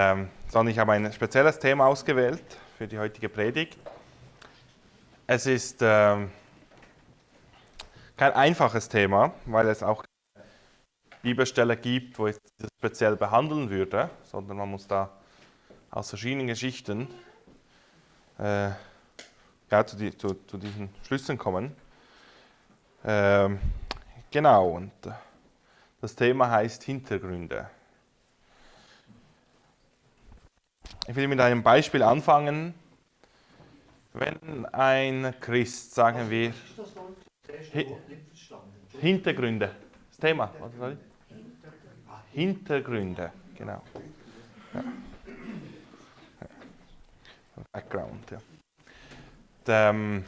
Ähm, sondern ich habe ein spezielles Thema ausgewählt für die heutige Predigt. Es ist ähm, kein einfaches Thema, weil es auch keine Bibelstelle gibt, wo ich das speziell behandeln würde, sondern man muss da aus verschiedenen Geschichten äh, ja, zu, die, zu, zu, diesen Schlüssen kommen. Ähm, genau, und das Thema heißt Hintergründe. Ich will mit einem Beispiel anfangen. Wenn ein Christ, sagen wir, Hintergründe, das Thema, ich? Hintergründe, genau. Ja. Background, ja. Ähm,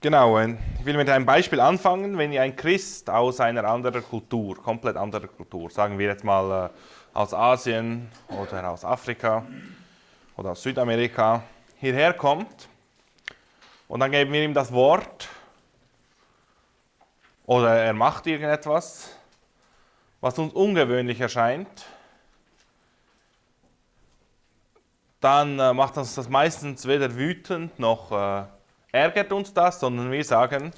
genau, ich will mit einem Beispiel anfangen. Wenn ein Christ aus einer anderen Kultur, komplett anderer Kultur, sagen wir jetzt mal äh, aus Asien oder aus Afrika oder aus Südamerika hierher kommt und dann geben wir ihm das Wort oder er macht irgendetwas, was uns ungewöhnlich erscheint, dann äh, macht uns das meistens weder wütend noch äh, ärgert uns das, sondern wir sagen,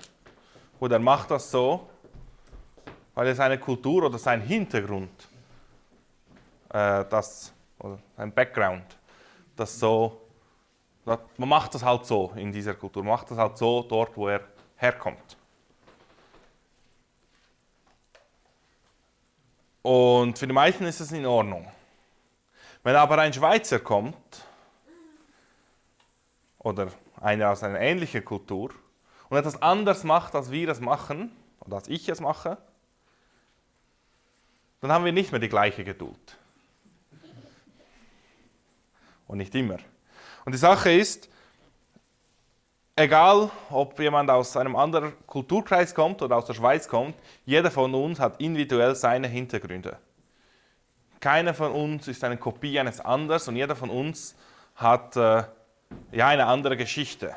oder er macht das so, weil er seine Kultur oder sein Hintergrund äh, das, oder ein Background, das so, man macht das halt so in dieser Kultur, man macht das halt so dort, wo er herkommt. Und für die meisten ist es in Ordnung. Wenn aber ein Schweizer kommt, oder einer aus einer ähnlichen Kultur, und etwas anders macht, als wir es machen, oder als ich es mache, dann haben wir nicht mehr die gleiche Geduld und nicht immer. Und die Sache ist, egal ob jemand aus einem anderen Kulturkreis kommt oder aus der Schweiz kommt, jeder von uns hat individuell seine Hintergründe. Keiner von uns ist eine Kopie eines anderen und jeder von uns hat äh, ja eine andere Geschichte.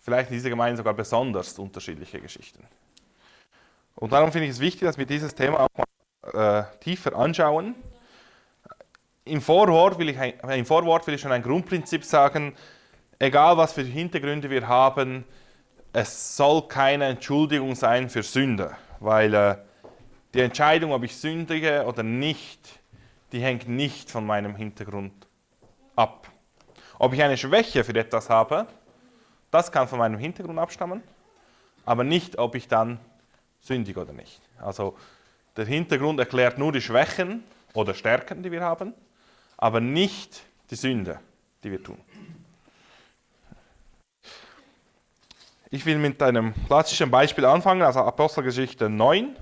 Vielleicht in dieser Gemeinde sogar besonders unterschiedliche Geschichten. Und darum finde ich es wichtig, dass wir dieses Thema auch mal äh, tiefer anschauen im Vorwort, will ich, Im Vorwort will ich schon ein Grundprinzip sagen, egal was für Hintergründe wir haben, es soll keine Entschuldigung sein für Sünde, weil äh, die Entscheidung, ob ich sündige oder nicht, die hängt nicht von meinem Hintergrund ab. Ob ich eine Schwäche für etwas habe, das kann von meinem Hintergrund abstammen, aber nicht, ob ich dann sündige oder nicht. Also der Hintergrund erklärt nur die Schwächen oder Stärken, die wir haben aber nicht die Sünde, die wir tun. Ich will mit einem klassischen Beispiel anfangen, also Apostelgeschichte 9,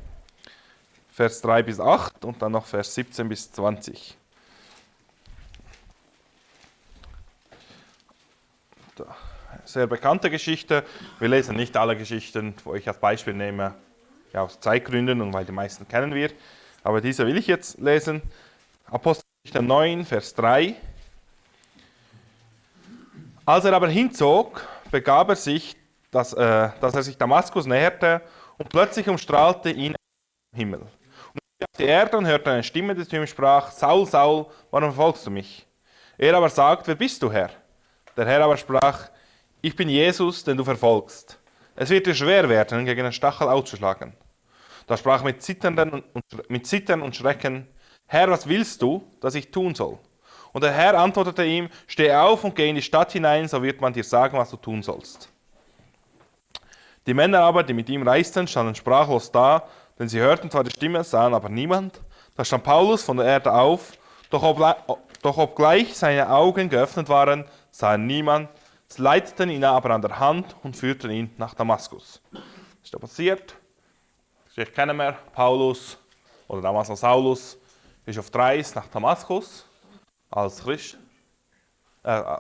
Vers 3 bis 8 und dann noch Vers 17 bis 20. Sehr bekannte Geschichte. Wir lesen nicht alle Geschichten, wo ich als Beispiel nehme, ja, aus Zeitgründen und weil die meisten kennen wir. Aber diese will ich jetzt lesen. Apostel Geschichte 9, Vers 3. Als er aber hinzog, begab er sich, dass, äh, dass er sich Damaskus näherte und plötzlich umstrahlte ihn im Himmel. Und er auf die Erde und hörte eine Stimme, die zu ihm sprach, Saul, Saul, warum verfolgst du mich? Er aber sagt, wer bist du, Herr? Der Herr aber sprach, ich bin Jesus, den du verfolgst. Es wird dir schwer werden, gegen den Stachel auszuschlagen. Da sprach mit und, mit Zittern und Schrecken, Herr, was willst du, dass ich tun soll? Und der Herr antwortete ihm, steh auf und geh in die Stadt hinein, so wird man dir sagen, was du tun sollst. Die Männer aber, die mit ihm reisten, standen sprachlos da, denn sie hörten zwar die Stimme, sahen aber niemand. Da stand Paulus von der Erde auf, doch, ob, doch obgleich seine Augen geöffnet waren, sah niemand. Sie leiteten ihn aber an der Hand und führten ihn nach Damaskus. Was ist da passiert? Ich kenne mehr Paulus oder damals noch Saulus ist auf der nach Damaskus als Christ. Äh, äh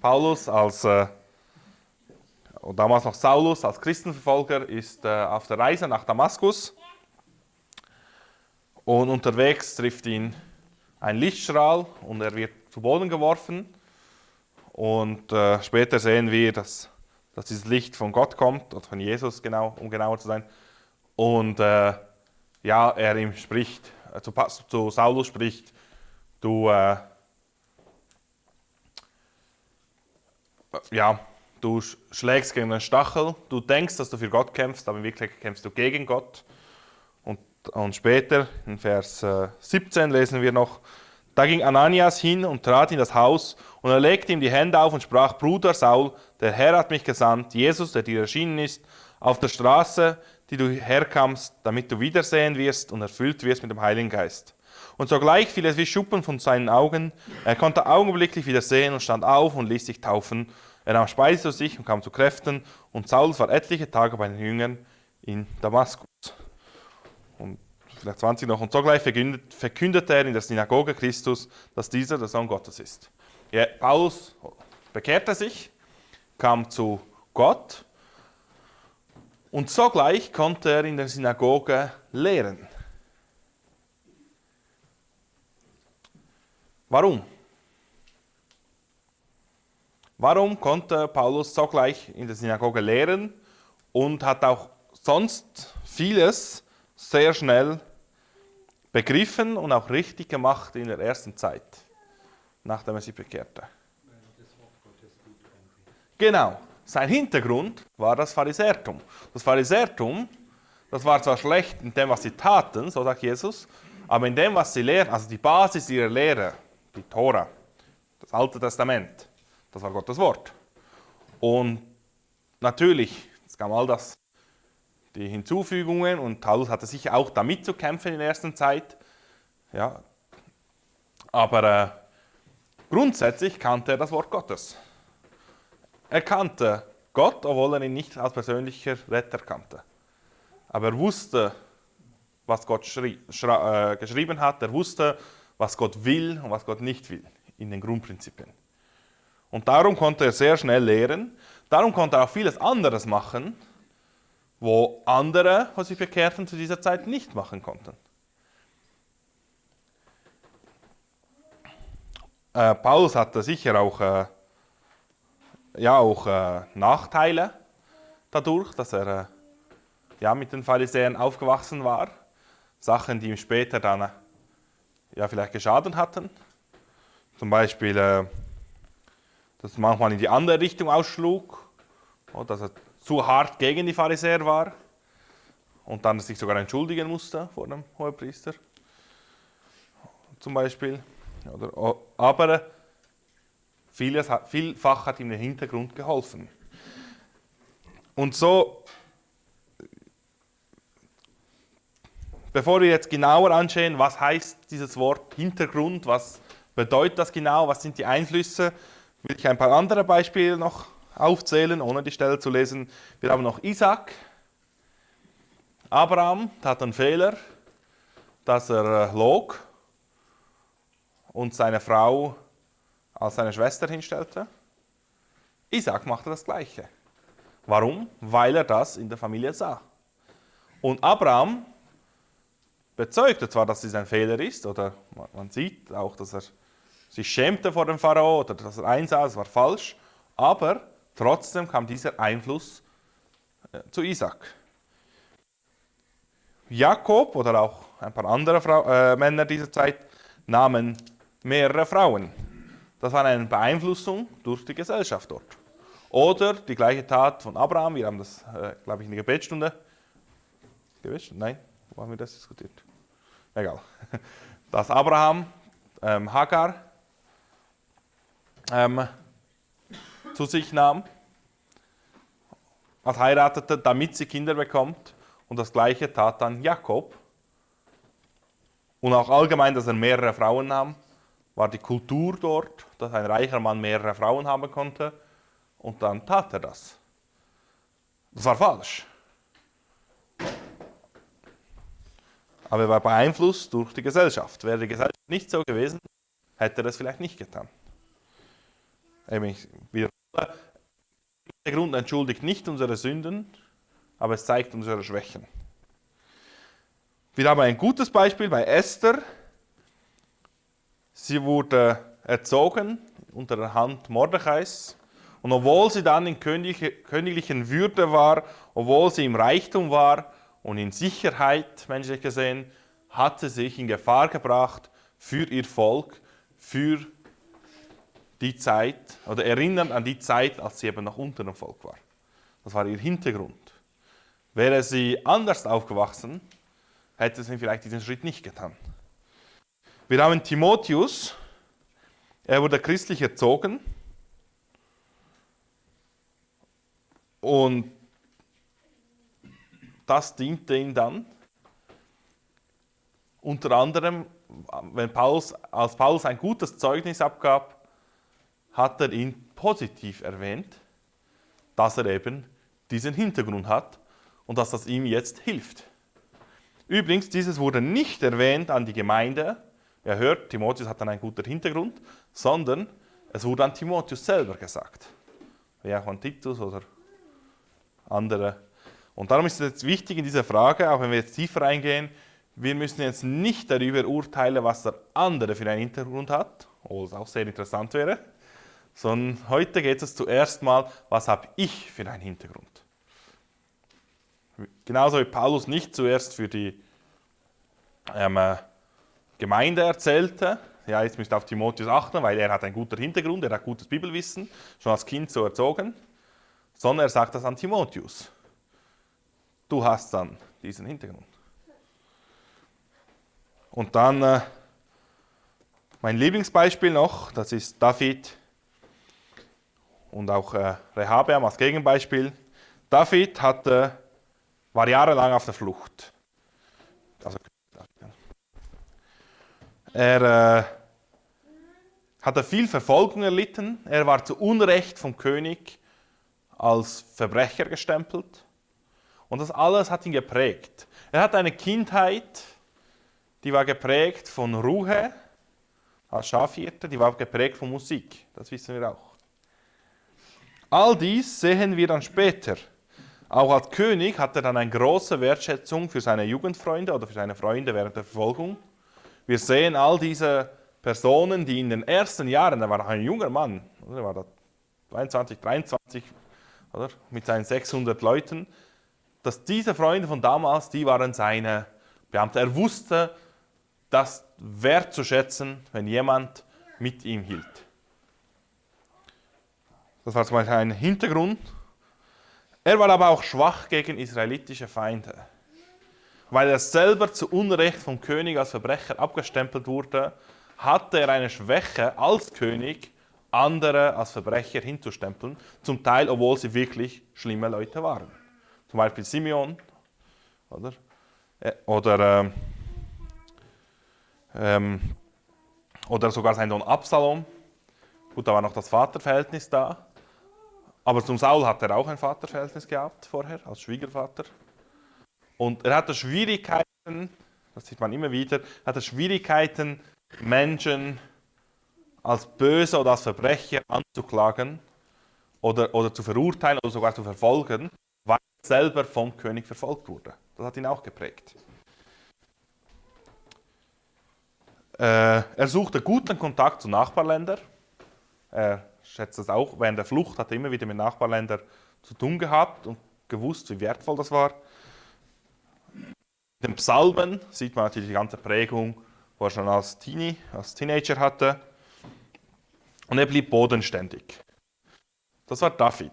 Paulus als äh, damals noch Saulus als Christenverfolger ist äh, auf der Reise nach Damaskus und unterwegs trifft ihn ein Lichtstrahl und er wird zu Boden geworfen. Und äh, später sehen wir, dass, dass dieses Licht von Gott kommt oder von Jesus genau, um genauer zu sein. Und äh, ja, er ihm spricht, äh, zu, zu, Saulus spricht, du, äh, ja, du schlägst gegen einen Stachel, du denkst, dass du für Gott kämpfst, aber in Wirklichkeit kämpfst du gegen Gott. Und, und später, in Vers 17 äh, lesen wir noch, da ging Ananias hin und trat in das Haus und er legte ihm die Hände auf und sprach, Bruder Saul, der Herr hat mich gesandt, Jesus, der dir erschienen ist, auf der Straße, die du herkamst, damit du wiedersehen wirst und erfüllt wirst mit dem Heiligen Geist. Und sogleich fiel es wie Schuppen von seinen Augen. Er konnte augenblicklich wieder sehen und stand auf und ließ sich taufen. Er nahm Speise zu sich und kam zu Kräften. Und Saul war etliche Tage bei den Jüngern in Damaskus. Und vielleicht 20 noch. Und sogleich verkündete er in der Synagoge Christus, dass dieser der Sohn Gottes ist. Ja, Paulus bekehrte sich, kam zu Gott und sogleich konnte er in der Synagoge lehren. Warum? Warum konnte Paulus sogleich in der Synagoge lehren und hat auch sonst vieles sehr schnell begriffen und auch richtig gemacht in der ersten Zeit, nachdem er sich bekehrte? Genau. Sein Hintergrund war das Pharisäertum. Das Pharisäertum, das war zwar schlecht in dem, was sie taten, so sagt Jesus, aber in dem, was sie lehren, also die Basis ihrer Lehre, die Tora, das Alte Testament, das war Gottes Wort. Und natürlich, es kam all das, die Hinzufügungen und Paulus hatte sicher auch damit zu kämpfen in der ersten Zeit. Ja, aber äh, grundsätzlich kannte er das Wort Gottes. Er kannte Gott, obwohl er ihn nicht als persönlicher Retter kannte. Aber er wusste, was Gott äh, geschrieben hat. Er wusste, was Gott will und was Gott nicht will, in den Grundprinzipien. Und darum konnte er sehr schnell lehren. Darum konnte er auch vieles anderes machen, wo andere, was sich bekehrten, zu dieser Zeit nicht machen konnten. Äh, Paulus hatte sicher auch äh, ja auch äh, Nachteile dadurch, dass er äh, ja, mit den Pharisäern aufgewachsen war. Sachen, die ihm später dann äh, ja, vielleicht geschadet hatten. Zum Beispiel, äh, dass manchmal in die andere Richtung ausschlug, oder, dass er zu hart gegen die Pharisäer war und dann sich sogar entschuldigen musste vor dem Hohepriester. Zum Beispiel. Oder, aber Vieles, vielfach hat ihm der Hintergrund geholfen. Und so, bevor wir jetzt genauer anschauen, was heißt dieses Wort Hintergrund, was bedeutet das genau, was sind die Einflüsse, will ich ein paar andere Beispiele noch aufzählen, ohne die Stelle zu lesen. Wir haben noch Isaac. Abraham hat einen Fehler, dass er äh, log und seine Frau als seine Schwester hinstellte. Isaac machte das Gleiche. Warum? Weil er das in der Familie sah. Und Abraham bezeugte zwar, dass es ein Fehler ist, oder man sieht auch, dass er sich schämte vor dem Pharao oder dass er einsah, es war falsch, aber trotzdem kam dieser Einfluss äh, zu Isaac. Jakob oder auch ein paar andere Frau, äh, Männer dieser Zeit nahmen mehrere Frauen. Das war eine Beeinflussung durch die Gesellschaft dort. Oder die gleiche Tat von Abraham, wir haben das, äh, glaube ich, in der Gebetsstunde. Gebetsstunde? Nein, wo haben wir das diskutiert? Egal. Dass Abraham ähm, Hagar ähm, zu sich nahm, als heiratete, damit sie Kinder bekommt. Und das gleiche tat dann Jakob. Und auch allgemein, dass er mehrere Frauen nahm war die Kultur dort, dass ein reicher Mann mehrere Frauen haben konnte. Und dann tat er das. Das war falsch. Aber er war beeinflusst durch die Gesellschaft. Wäre die Gesellschaft nicht so gewesen, hätte er es vielleicht nicht getan. Der Grund entschuldigt nicht unsere Sünden, aber es zeigt unsere Schwächen. Wir haben ein gutes Beispiel bei Esther, Sie wurde erzogen unter der Hand Mordechais. Und obwohl sie dann in königlichen Würde war, obwohl sie im Reichtum war und in Sicherheit, menschlich gesehen, hat sie sich in Gefahr gebracht für ihr Volk, für die Zeit, oder erinnern an die Zeit, als sie eben noch unter dem Volk war. Das war ihr Hintergrund. Wäre sie anders aufgewachsen, hätte sie vielleicht diesen Schritt nicht getan. Wir haben Timotheus, er wurde christlich erzogen und das diente ihm dann. Unter anderem, wenn Paulus, als Paulus ein gutes Zeugnis abgab, hat er ihn positiv erwähnt, dass er eben diesen Hintergrund hat und dass das ihm jetzt hilft. Übrigens, dieses wurde nicht erwähnt an die Gemeinde. Er hört, Timotheus hat dann einen guten Hintergrund, sondern es wurde an Timotheus selber gesagt. Wie auch an Titus oder andere. Und darum ist es jetzt wichtig in dieser Frage, auch wenn wir jetzt tiefer eingehen, wir müssen jetzt nicht darüber urteilen, was der andere für einen Hintergrund hat, obwohl es auch sehr interessant wäre, sondern heute geht es zuerst mal, was habe ich für einen Hintergrund. Genauso wie Paulus nicht zuerst für die ähm, Gemeinde erzählte, ja, jetzt müsst ihr auf Timotheus achten, weil er hat einen guten Hintergrund, er hat gutes Bibelwissen, schon als Kind so erzogen, sondern er sagt das an Timotheus. Du hast dann diesen Hintergrund. Und dann äh, mein Lieblingsbeispiel noch, das ist David und auch äh, Rehabeam als Gegenbeispiel. David hatte, war jahrelang auf der Flucht. Also, er äh, hatte viel Verfolgung erlitten. Er war zu Unrecht vom König als Verbrecher gestempelt. Und das alles hat ihn geprägt. Er hat eine Kindheit, die war geprägt von Ruhe als Schafhirte, die war geprägt von Musik. Das wissen wir auch. All dies sehen wir dann später. Auch als König hat er dann eine große Wertschätzung für seine Jugendfreunde oder für seine Freunde während der Verfolgung. Wir sehen all diese Personen, die in den ersten Jahren, er war ein junger Mann, er war da 22, 23, oder, mit seinen 600 Leuten, dass diese Freunde von damals, die waren seine Beamte. Er wusste, das wertzuschätzen, wenn jemand mit ihm hielt. Das war zum Beispiel ein Hintergrund. Er war aber auch schwach gegen israelitische Feinde. Weil er selber zu Unrecht vom König als Verbrecher abgestempelt wurde, hatte er eine Schwäche als König, andere als Verbrecher hinzustempeln, zum Teil, obwohl sie wirklich schlimme Leute waren. Zum Beispiel Simeon oder, äh, oder, ähm, ähm, oder sogar sein Sohn Absalom. Gut, da war noch das Vaterverhältnis da. Aber zum Saul hat er auch ein Vaterverhältnis gehabt vorher, als Schwiegervater. Und er hatte Schwierigkeiten, das sieht man immer wieder, hatte Schwierigkeiten, Menschen als böse oder als Verbrecher anzuklagen oder, oder zu verurteilen oder sogar zu verfolgen, selber vom König verfolgt wurde. Das hat ihn auch geprägt. Äh, er suchte guten Kontakt zu Nachbarländern. Er schätzt das auch. Während der Flucht hat er immer wieder mit Nachbarländern zu tun gehabt und gewusst, wie wertvoll das war. Den Psalmen sieht man natürlich die ganze Prägung, wo er schon als Teenie, als Teenager hatte. Und er blieb bodenständig. Das war David.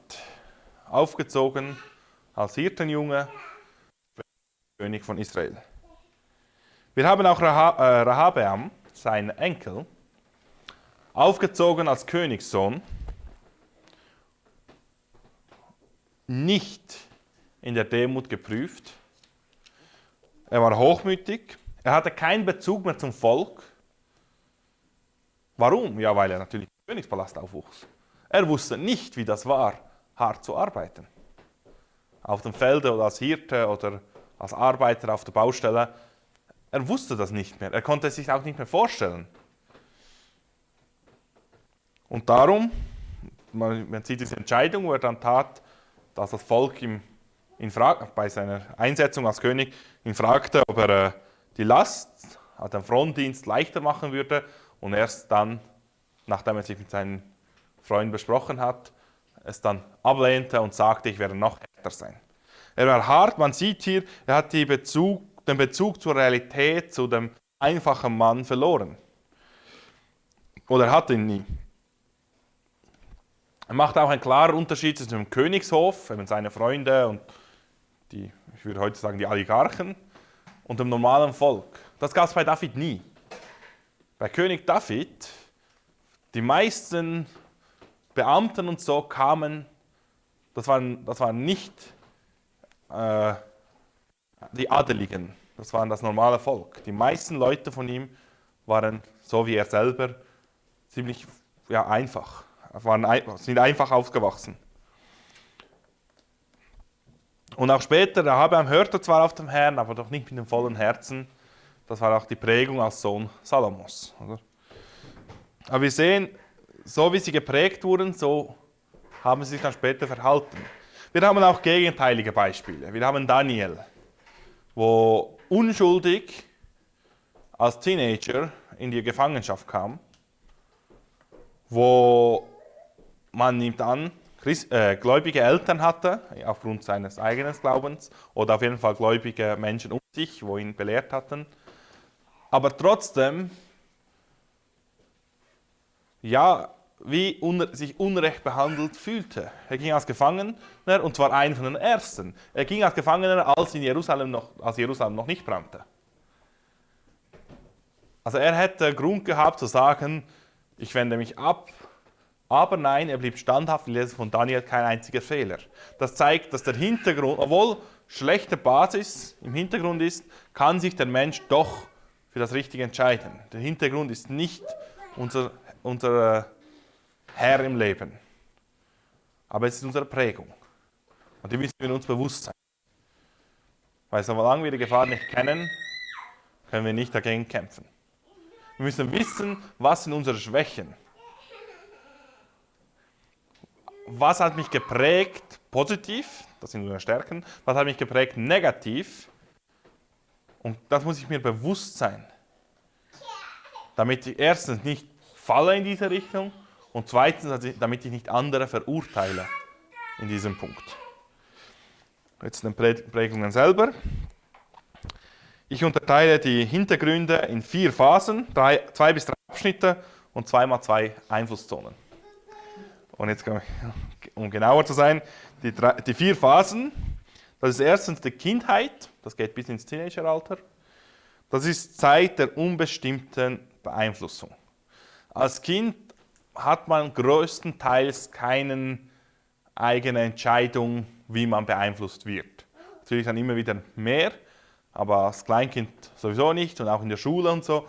Aufgezogen als Hirtenjunge, König von Israel. Wir haben auch äh, Rahabeam, seinen Enkel, aufgezogen als Königssohn, nicht in der Demut geprüft. Er war hochmütig, er hatte keinen Bezug mehr zum Volk. Warum? Ja, weil er natürlich im Königspalast aufwuchs. Er wusste nicht, wie das war, hart zu arbeiten auf dem Feld oder als Hirte oder als Arbeiter auf der Baustelle. Er wusste das nicht mehr. Er konnte es sich auch nicht mehr vorstellen. Und darum, man, man sieht diese Entscheidung, wo er dann tat, dass das Volk ihm Frage, bei seiner Einsetzung als König ihn fragte, ob er äh, die Last, also den Frontdienst leichter machen würde. Und erst dann, nachdem er sich mit seinen Freunden besprochen hat, es dann ablehnte und sagte, ich werde noch härter sein. Er war hart, man sieht hier, er hat Bezug, den Bezug zur Realität, zu dem einfachen Mann verloren. Oder er hat ihn nie. Er macht auch einen klaren Unterschied zwischen dem Königshof, eben seine Freunde und die, ich würde heute sagen, die Oligarchen, und dem normalen Volk. Das gab es bei David nie. Bei König David, die meisten Beamten und so kamen, das waren, das waren nicht äh, die Adeligen, das waren das normale Volk. Die meisten Leute von ihm waren, so wie er selber, ziemlich ja, einfach waren, sind einfach aufgewachsen. Und auch später, der Abraham hörte zwar auf dem Herrn, aber doch nicht mit dem vollen Herzen. Das war auch die Prägung als Sohn Salomos. Oder? Aber wir sehen, so wie sie geprägt wurden, so haben sie sich dann später verhalten. Wir haben auch gegenteilige Beispiele. Wir haben Daniel, wo unschuldig als Teenager in die Gefangenschaft kam, wo man nimmt an, Christ, äh, gläubige Eltern hatte, aufgrund seines eigenen Glaubens, oder auf jeden Fall gläubige Menschen um sich, wo ihn belehrt hatten, aber trotzdem, ja, wie un sich unrecht behandelt fühlte. Er ging als Gefangener, und zwar einer von den Ersten. Er ging als Gefangener, als, in Jerusalem noch, als Jerusalem noch nicht brannte. Also er hätte Grund gehabt zu sagen, ich wende mich ab aber nein, er blieb standhaft, wir lesen von Daniel kein einziger Fehler. Das zeigt, dass der Hintergrund, obwohl schlechte Basis im Hintergrund ist, kann sich der Mensch doch für das Richtige entscheiden. Der Hintergrund ist nicht unser, unser äh, Herr im Leben, aber es ist unsere Prägung. Und die müssen wir uns bewusst sein. Weil solange wir die Gefahr nicht kennen, können wir nicht dagegen kämpfen. Wir müssen wissen, was sind unsere Schwächen was hat mich geprägt positiv, das sind unsere Stärken, was hat mich geprägt negativ. Und das muss ich mir bewusst sein. Damit ich erstens nicht falle in diese Richtung und zweitens, damit ich nicht andere verurteile in diesem Punkt. Jetzt den Prägungen selber. Ich unterteile die Hintergründe in vier Phasen, drei, zwei bis drei Abschnitte und zweimal zwei Einflusszonen. Und jetzt, um genauer zu sein, die, drei, die vier Phasen. Das ist erstens die Kindheit, das geht bis ins Teenageralter. Das ist Zeit der unbestimmten Beeinflussung. Als Kind hat man größtenteils keine eigene Entscheidung, wie man beeinflusst wird. Natürlich dann immer wieder mehr, aber als Kleinkind sowieso nicht und auch in der Schule und so.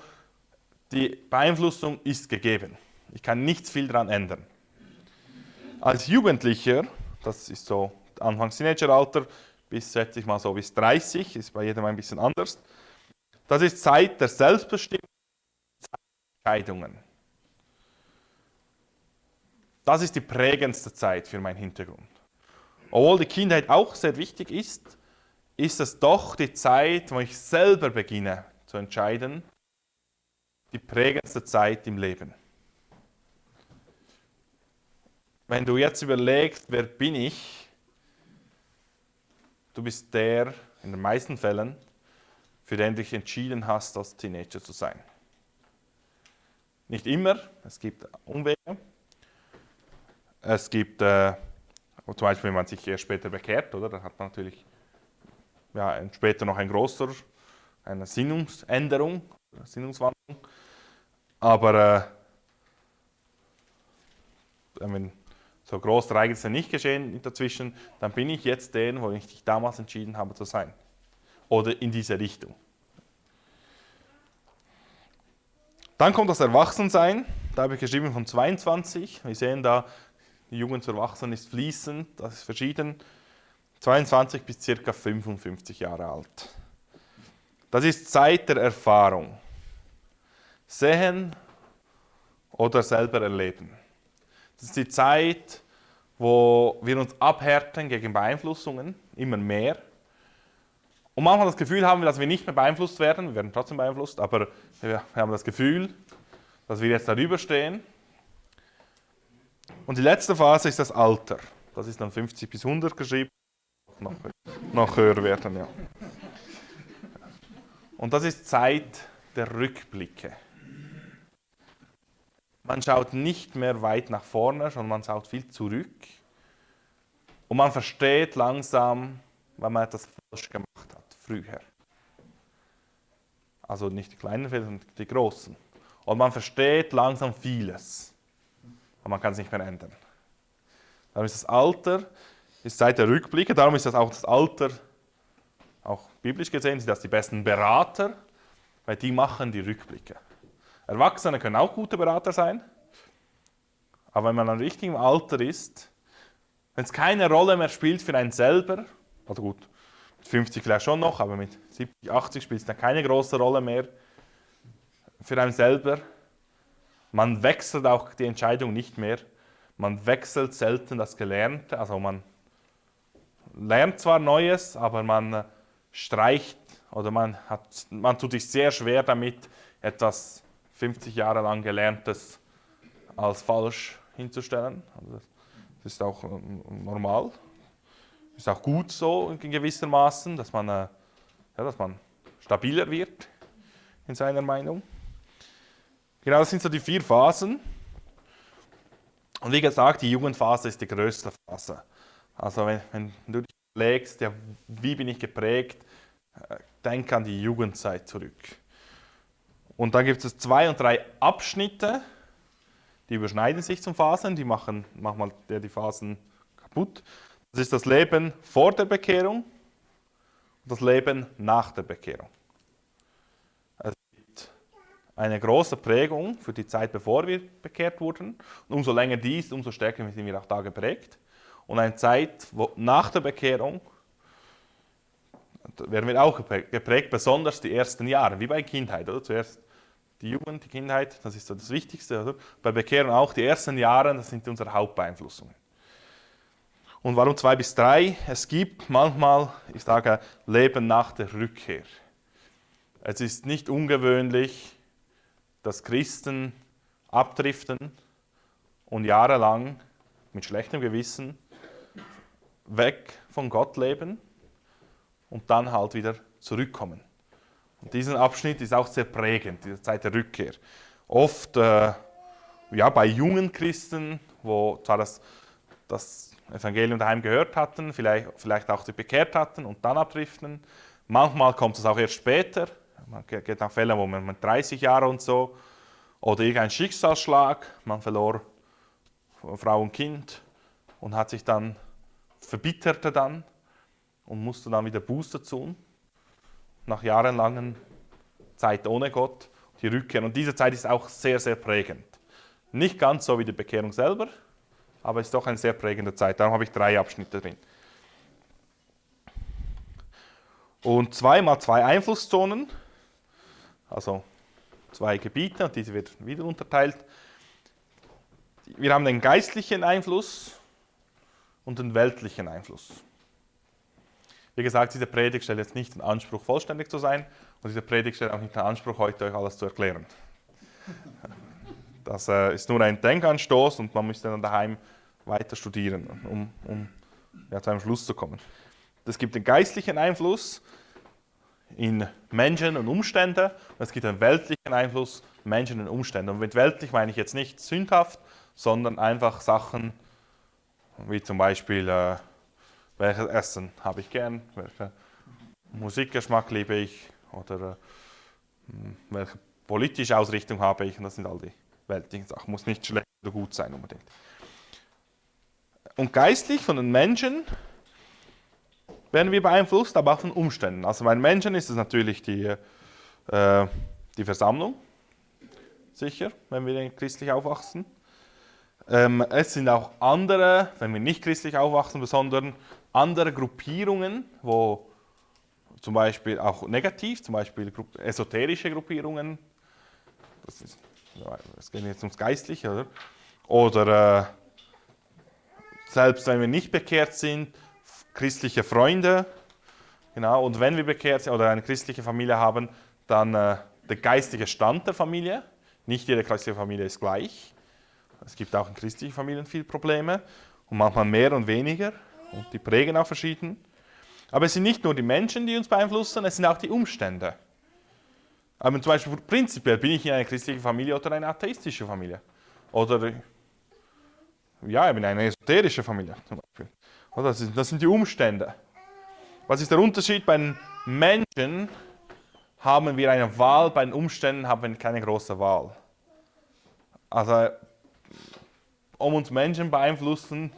Die Beeinflussung ist gegeben. Ich kann nichts viel daran ändern. Als Jugendlicher, das ist so Anfangs Teenageralter, bis, schätze ich mal so bis 30, ist bei jedem ein bisschen anders. Das ist Zeit der Selbstbestimmung, Entscheidungen. Das ist die prägendste Zeit für meinen Hintergrund. Obwohl die Kindheit auch sehr wichtig ist, ist es doch die Zeit, wo ich selber beginne zu entscheiden, die prägendste Zeit im Leben. Wenn du jetzt überlegst, wer bin ich, du bist der, in den meisten Fällen, für den du dich entschieden hast, als Teenager zu sein. Nicht immer, es gibt Umwege. Es gibt, äh, zum Beispiel, wenn man sich erst später bekehrt, oder? Da hat man natürlich ja, später noch ein großer, eine Sinnungsänderung, Sinnungswandlung. Aber äh, wenn so große Ereignisse nicht geschehen dazwischen, dann bin ich jetzt der, wo ich dich damals entschieden habe zu sein. Oder in diese Richtung. Dann kommt das Erwachsensein. Da habe ich geschrieben von 22. Wir sehen da, die Jugend zu Erwachsenen ist fließend, das ist verschieden. 22 bis ca. 55 Jahre alt. Das ist Zeit der Erfahrung. Sehen oder selber erleben. Das ist die Zeit, wo wir uns abhärten gegen Beeinflussungen, immer mehr. Und manchmal das Gefühl haben wir, dass wir nicht mehr beeinflusst werden, wir werden trotzdem beeinflusst, aber wir haben das Gefühl, dass wir jetzt darüber stehen. Und die letzte Phase ist das Alter. Das ist dann 50 bis 100 geschrieben. Noch noch höher werden. Ja. Und das ist Zeit der Rückblicke. Man schaut nicht mehr weit nach vorne, sondern man schaut viel zurück. Und man versteht langsam, wenn man etwas falsch gemacht hat, früher. Also nicht die kleinen Fehler, sondern die großen. Und man versteht langsam vieles. Aber man kann es nicht mehr ändern. Darum ist das Alter, ist Zeit der Rückblicke, darum ist das auch das Alter, auch biblisch gesehen, sind das die besten Berater, weil die machen die Rückblicke. Erwachsene können auch gute Berater sein, aber wenn man am richtigen Alter ist, wenn es keine Rolle mehr spielt für einen selber, also gut, mit 50 vielleicht schon noch, aber mit 70, 80 spielt es dann keine große Rolle mehr für einen selber. Man wechselt auch die Entscheidung nicht mehr. Man wechselt selten das Gelernte. Also man lernt zwar Neues, aber man streicht oder man, hat, man tut sich sehr schwer damit, etwas 50 Jahre lang Gelerntes als falsch hinzustellen. Also das ist auch ähm, normal. Ist auch gut so in gewissermaßen, dass man, äh, ja, dass man stabiler wird in seiner Meinung. Genau, das sind so die vier Phasen. Und wie gesagt, die Jugendphase ist die größte Phase. Also wenn, wenn du dich überlegst, ja, wie bin ich geprägt, äh, denk an die Jugendzeit zurück. Und dann gibt es zwei und drei Abschnitte, die überschneiden sich zum Phasen, die machen manchmal die Phasen kaputt. Das ist das Leben vor der Bekehrung und das Leben nach der Bekehrung. Es gibt eine große Prägung für die Zeit, bevor wir bekehrt wurden. Und umso länger dies, umso stärker sind wir auch da geprägt. Und eine Zeit wo, nach der Bekehrung werden wir auch geprägt, besonders die ersten Jahre, wie bei Kindheit. Oder? Zuerst die Jugend, die Kindheit, das ist so das Wichtigste. Oder? Bei Bekehrung auch die ersten Jahre, das sind unsere Hauptbeeinflussungen. Und warum zwei bis drei? Es gibt manchmal, ich sage, Leben nach der Rückkehr. Es ist nicht ungewöhnlich, dass Christen abdriften und jahrelang mit schlechtem Gewissen weg von Gott leben und dann halt wieder zurückkommen. Und diesen Abschnitt ist auch sehr prägend, diese Zeit der Rückkehr. Oft äh, ja, bei jungen Christen, wo zwar das, das Evangelium daheim gehört hatten, vielleicht, vielleicht auch sich bekehrt hatten und dann abdriften. Manchmal kommt es auch erst später. Man geht nach Fällen, wo man mit 30 Jahre und so, oder irgendein Schicksalsschlag, man verlor Frau und Kind und hat sich dann, verbitterte dann und musste dann wieder Buße tun, nach jahrelangen Zeit ohne Gott, die Rückkehr. Und diese Zeit ist auch sehr, sehr prägend. Nicht ganz so wie die Bekehrung selber, aber es ist doch eine sehr prägende Zeit. Darum habe ich drei Abschnitte drin. Und zwei mal zwei Einflusszonen, also zwei Gebiete, und diese werden wieder unterteilt. Wir haben den geistlichen Einfluss und den weltlichen Einfluss. Wie gesagt, diese Predigt stellt jetzt nicht den Anspruch, vollständig zu sein, und diese Predigt stellt auch nicht den Anspruch, heute euch alles zu erklären. Das äh, ist nur ein Denkanstoß und man müsste dann daheim weiter studieren, um, um ja, zu einem Schluss zu kommen. Es gibt den geistlichen Einfluss in Menschen und Umstände und es gibt einen weltlichen Einfluss Menschen und Umstände. Und mit weltlich meine ich jetzt nicht sündhaft, sondern einfach Sachen wie zum Beispiel, äh, welches Essen habe ich gern, welchen Musikgeschmack liebe ich oder äh, welche politische Ausrichtung habe ich. Und das sind all die weltlichen Sachen. Muss nicht schlecht oder gut sein unbedingt. Und geistlich von den Menschen werden wir beeinflusst, aber auch von Umständen. Also bei den Menschen ist es natürlich die, äh, die Versammlung, sicher, wenn wir christlich aufwachsen. Ähm, es sind auch andere, wenn wir nicht christlich aufwachsen, sondern andere Gruppierungen, wo zum Beispiel auch negativ, zum Beispiel esoterische Gruppierungen, das ist es geht jetzt ums Geistliche, oder? Oder äh, selbst wenn wir nicht bekehrt sind, christliche Freunde, genau, und wenn wir bekehrt sind oder eine christliche Familie haben, dann äh, der geistige Stand der Familie. Nicht jede christliche Familie ist gleich. Es gibt auch in christlichen Familien viele Probleme und manchmal mehr und weniger und die prägen auch verschieden. Aber es sind nicht nur die Menschen, die uns beeinflussen, es sind auch die Umstände. Aber zum Beispiel prinzipiell bin ich in einer christlichen Familie oder einer atheistischen Familie. Oder ja, ich bin eine esoterische Familie zum Beispiel. Das sind, das sind die Umstände. Was ist der Unterschied? Bei den Menschen haben wir eine Wahl, bei den Umständen haben wir keine große Wahl. Also, um uns Menschen beeinflussen,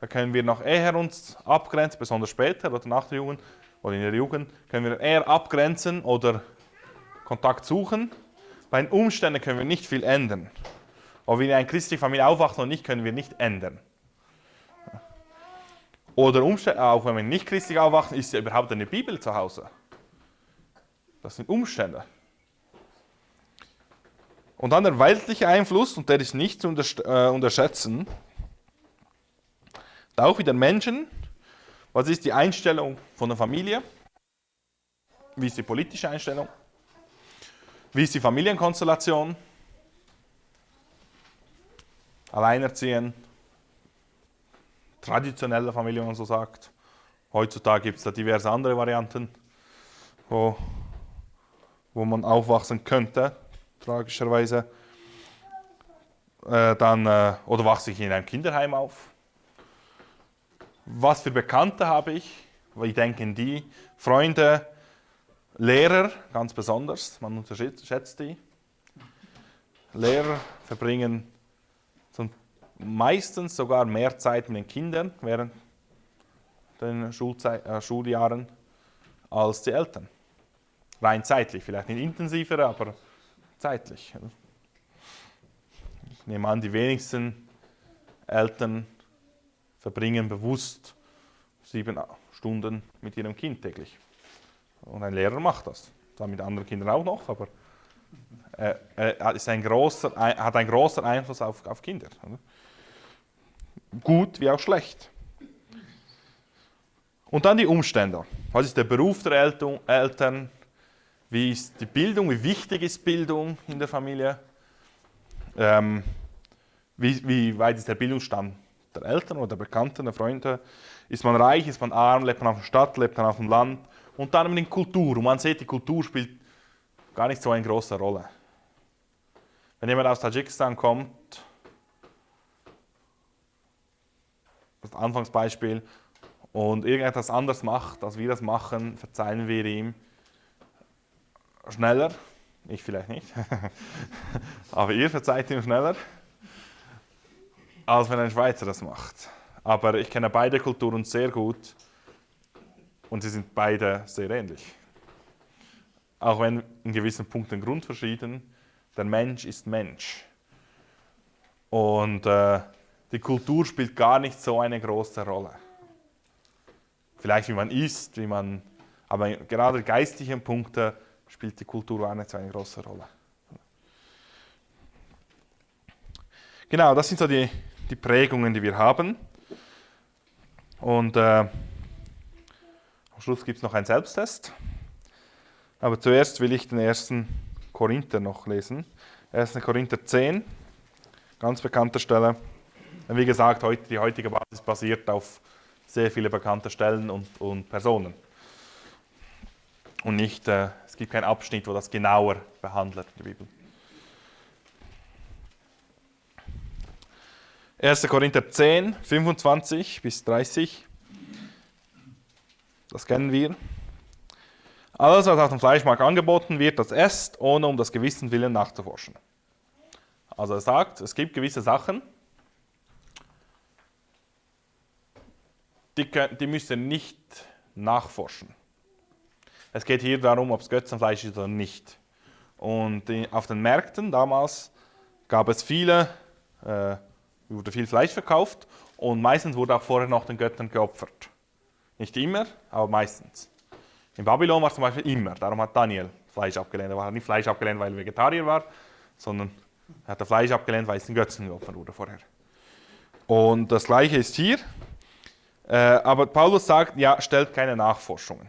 da können wir noch eher uns abgrenzen, besonders später oder nach der Jugend oder in der Jugend, können wir eher abgrenzen oder Kontakt suchen. Bei den Umständen können wir nicht viel ändern. Ob wir in einer christlichen Familie aufwachen oder nicht, können wir nicht ändern. Oder Umstände, auch wenn wir nicht christlich aufwachen, ist ja überhaupt eine Bibel zu Hause. Das sind Umstände. Und dann der weltliche Einfluss, und der ist nicht zu äh, unterschätzen, auch wieder Menschen. Was ist die Einstellung von der Familie? Wie ist die politische Einstellung? Wie ist die Familienkonstellation? Alleinerziehen, traditionelle Familie, man so sagt. Heutzutage gibt es da diverse andere Varianten, wo, wo man aufwachsen könnte, tragischerweise. Äh, dann, äh, oder wachse ich in einem Kinderheim auf? Was für Bekannte habe ich? Wie denken die? Freunde, Lehrer, ganz besonders, man unterschätzt die. Lehrer verbringen meistens sogar mehr Zeit mit den Kindern während den Schulzei äh, Schuljahren als die Eltern. Rein zeitlich, vielleicht nicht intensiver, aber zeitlich. Ich nehme an, die wenigsten Eltern verbringen bewusst sieben Stunden mit ihrem Kind täglich. Und ein Lehrer macht das. Zwar mit anderen Kindern auch noch, aber er, ist ein großer, hat einen großen Einfluss auf, auf Kinder. Gut wie auch schlecht. Und dann die Umstände. Was ist der Beruf der Eltern? Wie ist die Bildung? Wie wichtig ist Bildung in der Familie? Ähm, wie, wie, weit ist der Bildungsstand der Eltern oder der Bekannten, der Freunde? Ist man reich, ist man arm, lebt man auf der Stadt, lebt man auf dem Land? Und dann die Kultur. Und man sieht, die Kultur spielt gar nicht so eine große Rolle. Wenn jemand aus Tadschikistan kommt, das Anfangsbeispiel, und irgendetwas anders macht, als wir das machen, verzeihen wir ihm schneller. Ich vielleicht nicht, aber ihr verzeiht ihm schneller, als wenn ein Schweizer das macht. Aber ich kenne beide Kulturen sehr gut und sie sind beide sehr ähnlich. Auch wenn in gewissen Punkten grundverschieden, der Mensch ist Mensch. Und äh, die Kultur spielt gar nicht so eine große Rolle. Vielleicht wie man isst, wie man, aber gerade geistlichen Punkte spielt die Kultur gar nicht so eine große Rolle. Genau, das sind so die, die Prägungen, die wir haben. Und äh, am Schluss gibt es noch einen Selbsttest. Aber zuerst will ich den ersten Korinther noch lesen. 1. Korinther 10, ganz bekannte Stelle. Wie gesagt, heute, die heutige Basis basiert auf sehr viele bekannte Stellen und, und Personen. Und nicht, äh, es gibt keinen Abschnitt, wo das genauer behandelt, die Bibel. 1. Korinther 10, 25 bis 30. Das kennen wir. Alles, was auf dem Fleischmarkt angeboten wird, das esst, ohne um das Gewissen willen nachzuforschen. Also er sagt, es gibt gewisse Sachen, die, die müsst ihr nicht nachforschen. Es geht hier darum, ob es Götzenfleisch ist oder nicht. Und auf den Märkten damals gab es viele, äh, wurde viel Fleisch verkauft und meistens wurde auch vorher noch den Göttern geopfert. Nicht immer, aber meistens. In Babylon war es zum Beispiel immer, darum hat Daniel Fleisch abgelehnt. Er hat nicht Fleisch abgelehnt, weil er Vegetarier war, sondern er hat Fleisch abgelehnt, weil es den Götzen geopfert wurde vorher. Und das gleiche ist hier. Äh, aber Paulus sagt, ja, stellt keine Nachforschungen.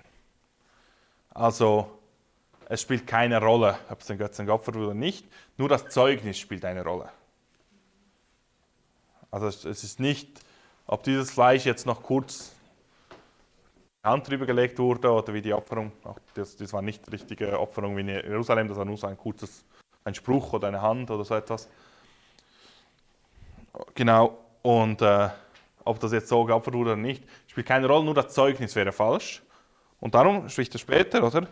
Also es spielt keine Rolle, ob es den Götzen geopfert wurde oder nicht, nur das Zeugnis spielt eine Rolle. Also es ist nicht, ob dieses Fleisch jetzt noch kurz Hand drüber gelegt wurde oder wie die Opferung, das, das war nicht die richtige Opferung wie in Jerusalem, das war nur so ein kurzes, ein Spruch oder eine Hand oder so etwas. Genau, und äh, ob das jetzt so geopfert wurde oder nicht, spielt keine Rolle, nur das Zeugnis wäre falsch. Und darum spricht er später, oder?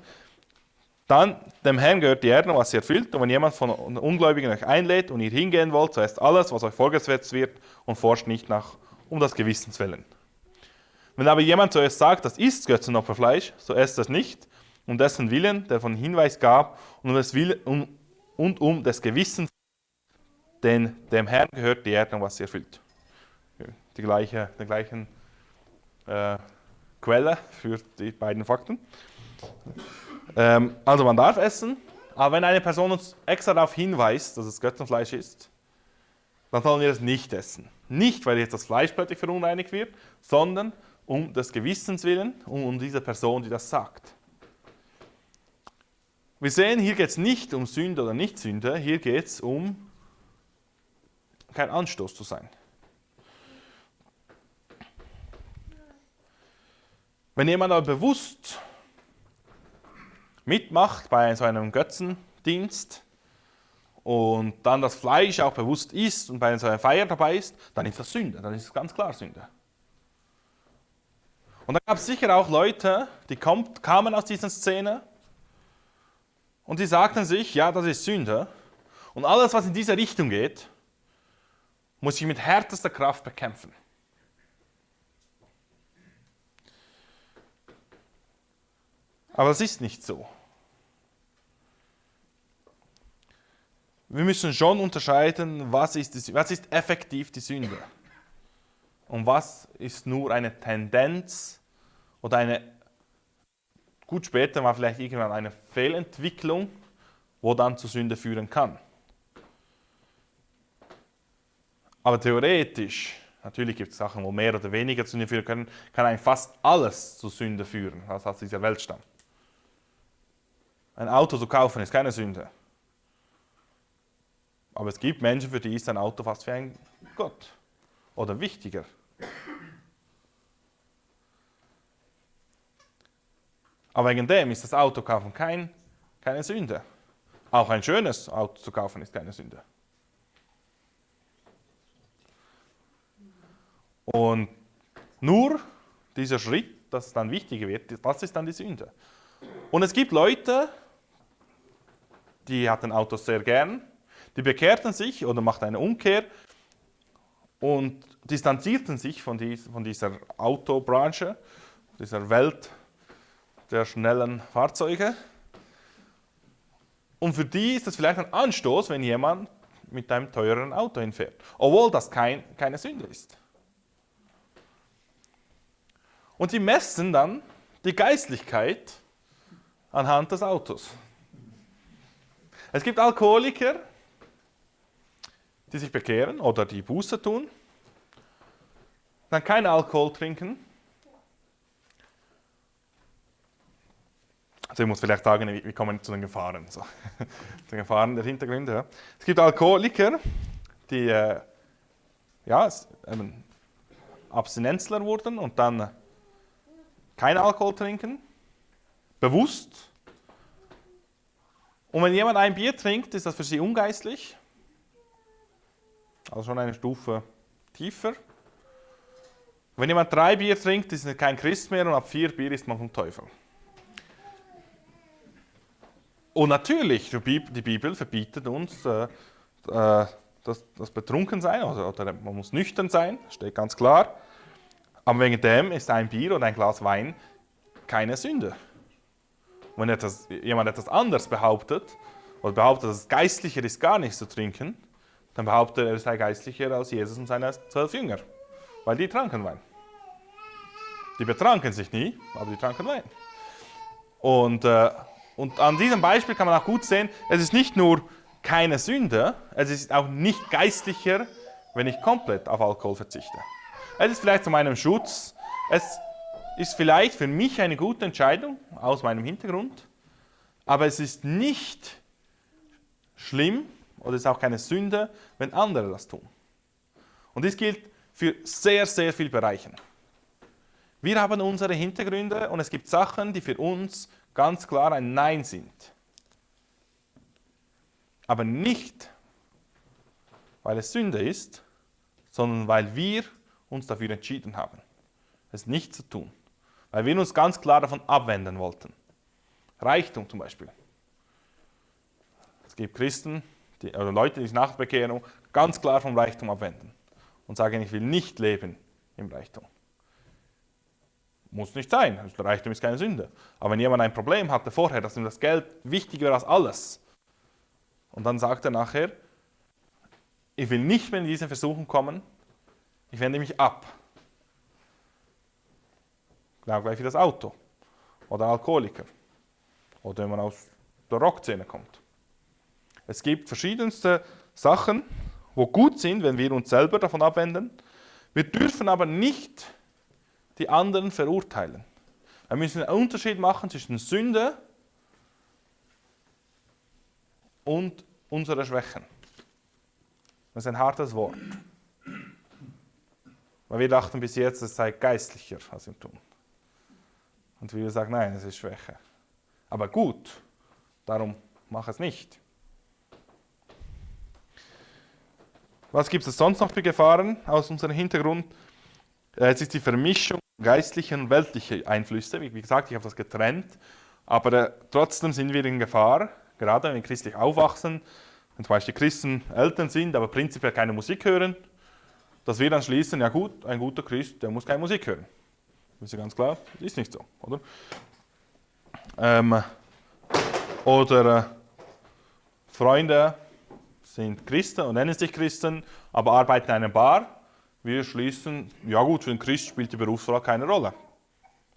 Dann, dem Herrn gehört die Erde, was sie erfüllt. Und wenn jemand von Ungläubigen euch einlädt und ihr hingehen wollt, so esst alles, was euch vorgesetzt wird und forscht nicht nach, um das Gewissens willen. Wenn aber jemand zuerst sagt, das ist Götzenopferfleisch, so esst es nicht, um dessen Willen, der von Hinweis gab, und um, des Willen, um, und um des Gewissens, denn dem Herrn gehört die Erde, was sie erfüllt. Die gleiche, die gleichen äh, Quelle für die beiden Fakten. Ähm, also man darf essen, aber wenn eine Person uns extra darauf hinweist, dass es Götzenfleisch ist, dann sollen wir es nicht essen. Nicht, weil jetzt das Fleisch plötzlich verunreinigt wird, sondern um des Gewissens willen und um diese Person, die das sagt. Wir sehen, hier geht es nicht um Sünde oder Nicht-Sünde, hier geht es um kein Anstoß zu sein. Wenn jemand aber bewusst mitmacht bei so einem Götzendienst und dann das Fleisch auch bewusst isst und bei so einer Feier dabei ist, dann ist das Sünde, dann ist es ganz klar Sünde. Und da gab es sicher auch Leute, die kamen aus dieser Szene und die sagten sich, ja, das ist Sünde. Und alles, was in diese Richtung geht, muss ich mit härtester Kraft bekämpfen. Aber es ist nicht so. Wir müssen schon unterscheiden, was ist, die, was ist effektiv die Sünde und was ist nur eine Tendenz oder eine, gut später mal vielleicht irgendwann eine Fehlentwicklung, wo dann zur Sünde führen kann. Aber theoretisch, natürlich gibt es Sachen, wo mehr oder weniger zu Sünde führen können, kann eigentlich fast alles zu Sünde führen, was aus dieser Welt stammt. Ein Auto zu kaufen ist keine Sünde. Aber es gibt Menschen, für die ist ein Auto fast wie ein Gott oder wichtiger. Aber wegen dem ist das Auto kaufen kein, keine Sünde. Auch ein schönes Auto zu kaufen ist keine Sünde. Und nur dieser Schritt, dass es dann wichtiger wird, das ist dann die Sünde. Und es gibt Leute, die hatten Autos sehr gern, die bekehrten sich oder machten eine Umkehr und distanzierten sich von, dies, von dieser Autobranche, dieser Welt der schnellen Fahrzeuge. Und für die ist das vielleicht ein Anstoß, wenn jemand mit einem teureren Auto hinfährt, obwohl das kein, keine Sünde ist. Und die messen dann die Geistlichkeit anhand des Autos. Es gibt Alkoholiker, die sich bekehren oder die Buße tun, dann kein Alkohol trinken. Also ich muss vielleicht sagen, wie kommen zu den Gefahren. So. zu den Gefahren der Hintergründe. Ja. Es gibt Alkoholiker, die äh, ja, ähm, Abstinenzler wurden und dann kein Alkohol trinken, bewusst. Und wenn jemand ein Bier trinkt, ist das für sie ungeistlich. Also schon eine Stufe tiefer. Wenn jemand drei Bier trinkt, ist er kein Christ mehr und ab vier Bier ist man vom Teufel. Und natürlich, die Bibel verbietet uns äh, äh, das, das Betrunkensein, oder, oder man muss nüchtern sein, steht ganz klar. Aber wegen dem ist ein Bier oder ein Glas Wein keine Sünde. Wenn etwas, jemand etwas anderes behauptet, oder behauptet, dass es geistlicher ist, gar nichts zu trinken, dann behauptet er, er sei geistlicher als Jesus und seine zwölf Jünger, weil die tranken Wein. Die betranken sich nie, aber die tranken Wein. Und, äh, und an diesem Beispiel kann man auch gut sehen, es ist nicht nur keine Sünde, es ist auch nicht geistlicher, wenn ich komplett auf Alkohol verzichte. Es ist vielleicht zu meinem Schutz, es ist vielleicht für mich eine gute Entscheidung aus meinem Hintergrund, aber es ist nicht schlimm, oder es ist auch keine Sünde, wenn andere das tun. Und dies gilt für sehr, sehr viele Bereiche. Wir haben unsere Hintergründe und es gibt Sachen, die für uns ganz klar ein Nein sind. Aber nicht, weil es Sünde ist, sondern weil wir uns dafür entschieden haben, es nicht zu tun. Weil wir uns ganz klar davon abwenden wollten. Reichtum zum Beispiel. Es gibt Christen die, oder Leute, die sich nach der Bekehrung ganz klar vom Reichtum abwenden und sagen, ich will nicht leben im Reichtum. Muss nicht sein, also Reichtum ist keine Sünde. Aber wenn jemand ein Problem hatte vorher, dass ihm das Geld wichtiger als alles, und dann sagt er nachher, ich will nicht mehr in diese Versuchung kommen, ich wende mich ab. Genau gleich wie das Auto oder Alkoholiker oder wenn man aus der Rockszene kommt. Es gibt verschiedenste Sachen, wo gut sind, wenn wir uns selber davon abwenden. Wir dürfen aber nicht die anderen verurteilen. Wir müssen einen Unterschied machen zwischen Sünde und unserer Schwächen. Das ist ein hartes Wort. Weil wir dachten bis jetzt, es sei geistlicher, was wir tun. Und wir sagen, nein, es ist Schwäche. Aber gut, darum mach es nicht. Was gibt es sonst noch für Gefahren aus unserem Hintergrund? Äh, es ist die Vermischung geistlicher und weltlicher Einflüsse. Wie gesagt, ich habe das getrennt. Aber äh, trotzdem sind wir in Gefahr, gerade wenn wir christlich aufwachsen, wenn zum Beispiel Christen Eltern sind, aber prinzipiell keine Musik hören, dass wir dann schließen, ja gut, ein guter Christ, der muss keine Musik hören. Ist ja ganz klar, das ist nicht so, oder? Ähm, oder äh, Freunde sind Christen und nennen sich Christen, aber arbeiten in einer Bar. Wir schließen, ja gut, für einen Christ spielt die Berufswahl keine Rolle.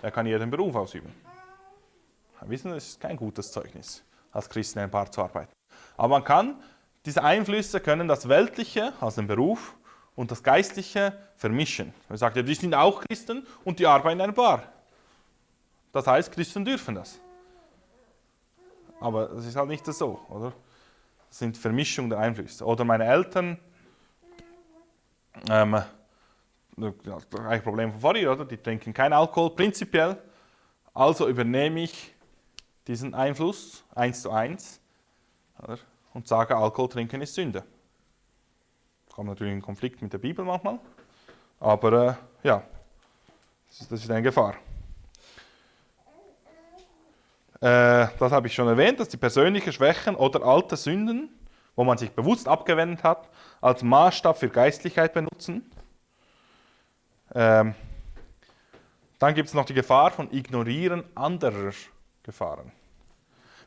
Er kann jeden Beruf ausüben. Wir wissen, das ist kein gutes Zeugnis, als Christ in einer Bar zu arbeiten. Aber man kann, diese Einflüsse können das Weltliche, also den Beruf, und das Geistliche vermischen. Man sagt ja, die sind auch Christen und die arbeiten in einer Bar. Das heißt, Christen dürfen das. Aber das ist halt nicht so, oder? Sind Vermischungen der Einflüsse. Oder meine Eltern, ähm, gleiche Problem von vorhin, oder? Die trinken keinen Alkohol, prinzipiell. Also übernehme ich diesen Einfluss eins zu eins oder? und sage, Alkohol trinken ist Sünde. Kommt natürlich in Konflikt mit der Bibel manchmal, aber äh, ja, das ist eine Gefahr. Äh, das habe ich schon erwähnt, dass die persönlichen Schwächen oder alte Sünden, wo man sich bewusst abgewendet hat, als Maßstab für Geistlichkeit benutzen. Ähm, dann gibt es noch die Gefahr von Ignorieren anderer Gefahren.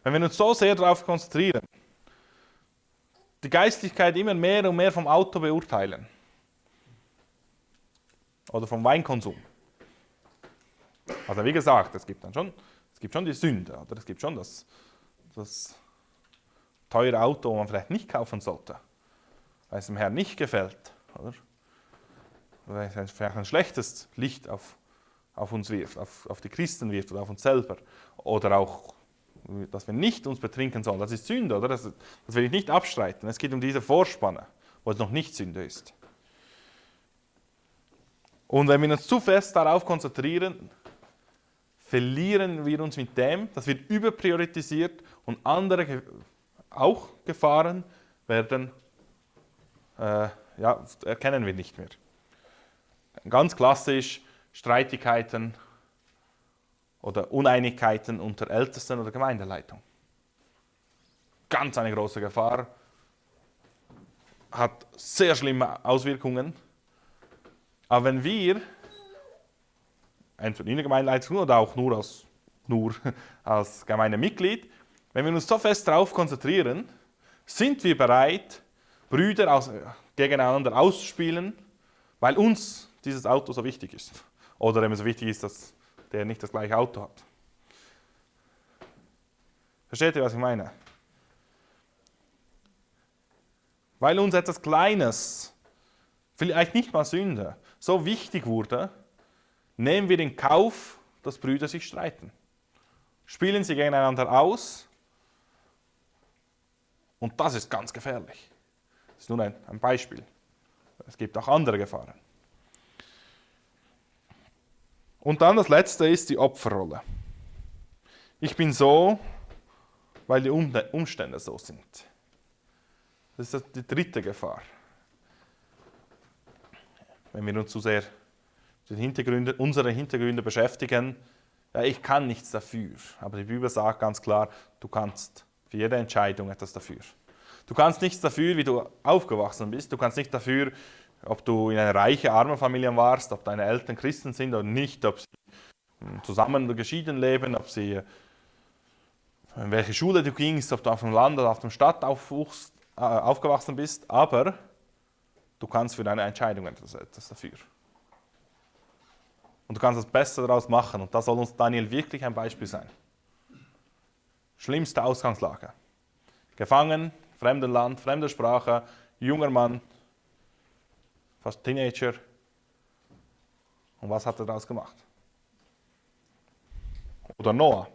Wenn wir uns so sehr darauf konzentrieren, die Geistlichkeit immer mehr und mehr vom Auto beurteilen oder vom Weinkonsum. Also wie gesagt, es gibt dann schon gibt schon die Sünde, oder? Es gibt schon das, das teure Auto, das man vielleicht nicht kaufen sollte, weil es dem Herrn nicht gefällt, oder? Weil es vielleicht ein schlechtes Licht auf, auf uns wirft, auf, auf die Christen wirft oder auf uns selber. Oder auch, dass wir nicht uns betrinken sollen. Das ist Sünde, oder? Das, das will ich nicht abstreiten. Es geht um diese Vorspanne, wo es noch nicht Sünde ist. Und wenn wir uns zu fest darauf konzentrieren, verlieren wir uns mit dem, das wird überpriorisiert und andere auch Gefahren werden, äh, ja, erkennen wir nicht mehr. Ganz klassisch Streitigkeiten oder Uneinigkeiten unter Ältesten oder Gemeindeleitung. Ganz eine große Gefahr, hat sehr schlimme Auswirkungen. Aber wenn wir entweder in der Gemeindeleitung oder auch nur als, nur als Gemeindemitglied, wenn wir uns so fest darauf konzentrieren, sind wir bereit, Brüder aus, gegeneinander auszuspielen, weil uns dieses Auto so wichtig ist. Oder es so wichtig ist, dass der nicht das gleiche Auto hat. Versteht ihr, was ich meine? Weil uns etwas Kleines, vielleicht nicht mal Sünde, so wichtig wurde, nehmen wir in Kauf, dass Brüder sich streiten. Spielen sie gegeneinander aus. Und das ist ganz gefährlich. Das ist nur ein, ein Beispiel. Es gibt auch andere Gefahren. Und dann das letzte ist die Opferrolle. Ich bin so, weil die Umstände so sind. Das ist die dritte Gefahr. Wenn wir uns zu sehr mit Hintergründe, unsere Hintergründe beschäftigen, ja, ich kann nichts dafür. Aber die Bibel sagt ganz klar, du kannst für jede Entscheidung etwas dafür. Du kannst nichts dafür, wie du aufgewachsen bist. Du kannst nicht dafür, ob du in einer reichen, armen Familie warst, ob deine Eltern Christen sind oder nicht, ob sie zusammen oder geschieden leben, ob sie in welche Schule du gingst, ob du auf dem Land oder auf der Stadt aufwuchst, äh, aufgewachsen bist, aber du kannst für deine Entscheidung etwas, etwas dafür. Und du kannst das Beste daraus machen. Und da soll uns Daniel wirklich ein Beispiel sein. Schlimmste Ausgangslage. Gefangen, fremden Land, fremde Sprache, junger Mann, fast Teenager. Und was hat er daraus gemacht? Oder Noah.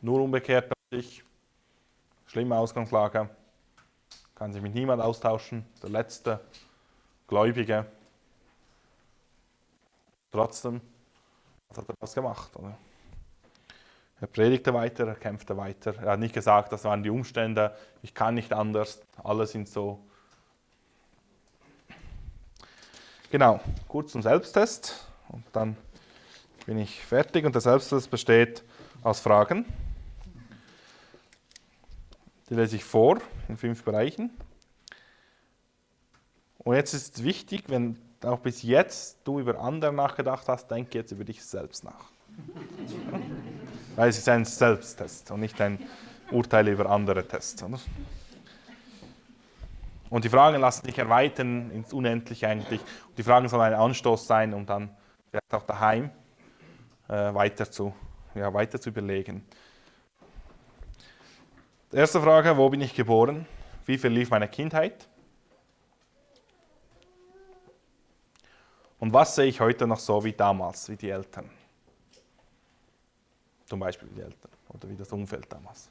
Nur umgekehrt sich, schlimme Ausgangslage, kann sich mit niemand austauschen, der letzte Gläubige. Trotzdem was hat er das gemacht. Oder? Er predigte weiter, er kämpfte weiter. Er hat nicht gesagt, das waren die Umstände, ich kann nicht anders, alle sind so. Genau, kurz zum Selbsttest und dann bin ich fertig und der Selbsttest besteht aus Fragen. Die lese ich vor in fünf Bereichen. Und jetzt ist es wichtig, wenn auch bis jetzt du über andere nachgedacht hast, denke jetzt über dich selbst nach. Weil es ist ein Selbsttest und nicht ein Urteil über andere Test. Und die Fragen lassen sich erweitern ins Unendliche eigentlich. Und die Fragen sollen ein Anstoß sein, um dann vielleicht auch daheim äh, weiter, zu, ja, weiter zu überlegen. Erste Frage, wo bin ich geboren? Wie verlief meine Kindheit? Und was sehe ich heute noch so wie damals, wie die Eltern? Zum Beispiel die Eltern oder wie das Umfeld damals.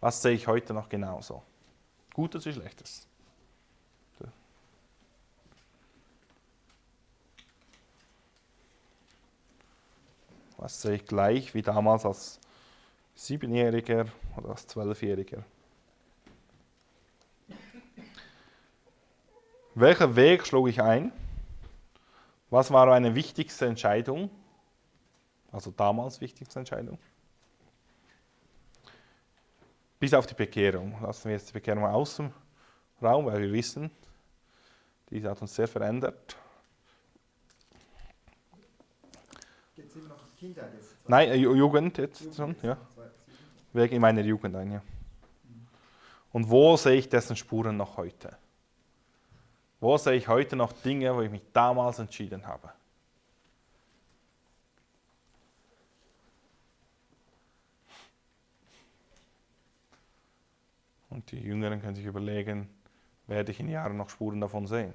Was sehe ich heute noch genauso? Gutes wie Schlechtes? Was sehe ich gleich wie damals als Siebenjähriger oder als Zwölfjähriger? Welchen Weg schlug ich ein? Was war meine wichtigste Entscheidung? Also damals wichtigste Entscheidung. Bis auf die Bekehrung. Lassen wir jetzt die Bekehrung aus dem Raum, weil wir wissen, diese hat uns sehr verändert. Geht es immer noch Kindheit jetzt? Nein, äh, Jugend jetzt Jugend schon, ja. Wegen meiner Jugend ein, ja. Und wo sehe ich dessen Spuren noch heute? Wo sehe ich heute noch Dinge, wo ich mich damals entschieden habe? Und die Jüngeren können sich überlegen, werde ich in Jahren noch Spuren davon sehen?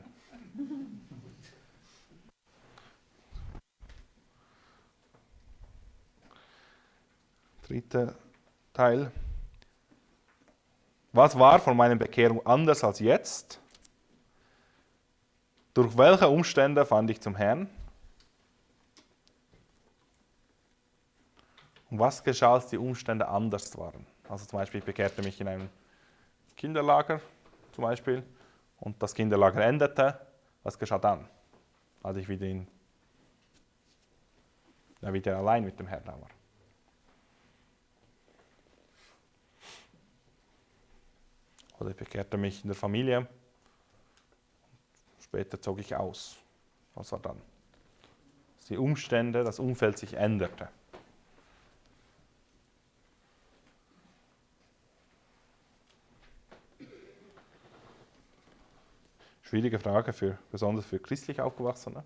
Dritter Teil. Was war von meiner Bekehrung anders als jetzt? Durch welche Umstände fand ich zum Herrn? Und was geschah, als die Umstände anders waren? Also zum Beispiel, ich bekehrte mich in einem Kinderlager zum Beispiel und das Kinderlager endete. Was geschah dann, als ich wieder, in, ja, wieder allein mit dem Herrn war? Oder ich bekehrte mich in der Familie. Später zog ich aus. Was war dann? Dass die Umstände, das Umfeld sich änderte. Schwierige Frage, für, besonders für christlich Aufgewachsene.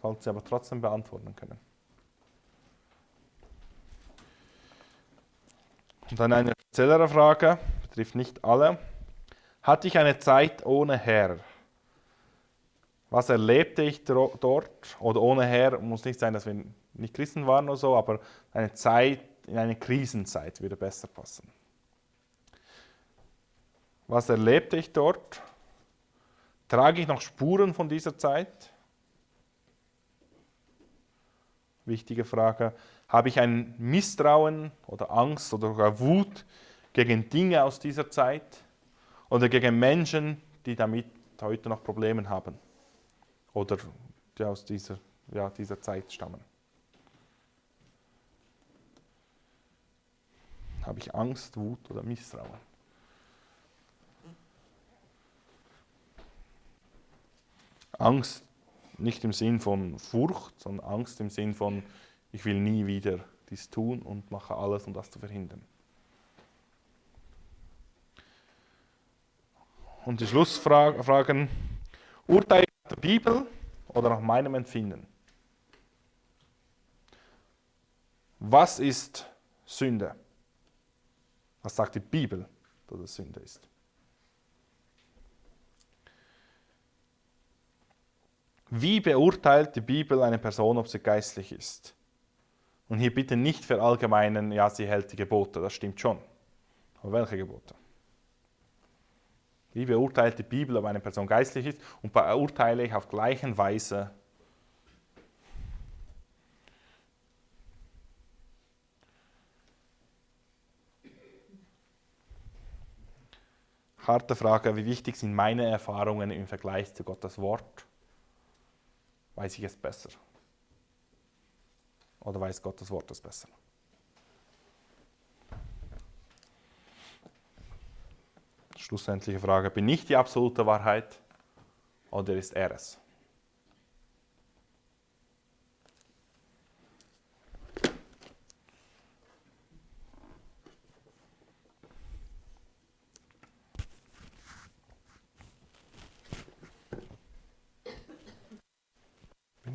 Falls Sie aber trotzdem beantworten können. Und dann eine speziellere Frage, betrifft nicht alle. Hatte ich eine Zeit ohne Herr? Was erlebte ich dort? Oder ohne Herr muss nicht sein, dass wir nicht Christen waren oder so, aber eine Zeit, in eine Krisenzeit würde besser passen. Was erlebte ich dort? Trage ich noch Spuren von dieser Zeit? wichtige Frage. Habe ich ein Misstrauen oder Angst oder sogar Wut gegen Dinge aus dieser Zeit oder gegen Menschen, die damit heute noch Probleme haben oder die aus dieser, ja, dieser Zeit stammen? Habe ich Angst, Wut oder Misstrauen? Angst nicht im Sinn von Furcht, sondern Angst im Sinn von, ich will nie wieder dies tun und mache alles, um das zu verhindern. Und die Schlussfragen, Urteil der Bibel oder nach meinem Empfinden? Was ist Sünde? Was sagt die Bibel, dass es Sünde ist? Wie beurteilt die Bibel eine Person, ob sie geistlich ist? Und hier bitte nicht verallgemeinen, ja, sie hält die Gebote, das stimmt schon. Aber welche Gebote? Wie beurteilt die Bibel, ob eine Person geistlich ist? Und beurteile ich auf gleichen Weise harte Frage, wie wichtig sind meine Erfahrungen im Vergleich zu Gottes Wort? weiß ich es besser? Oder weiß Gottes Wort es besser? Schlussendliche Frage, bin ich die absolute Wahrheit oder ist er es?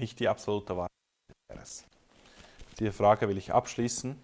nicht die absolute Wahrheit. Diese Frage will ich abschließen.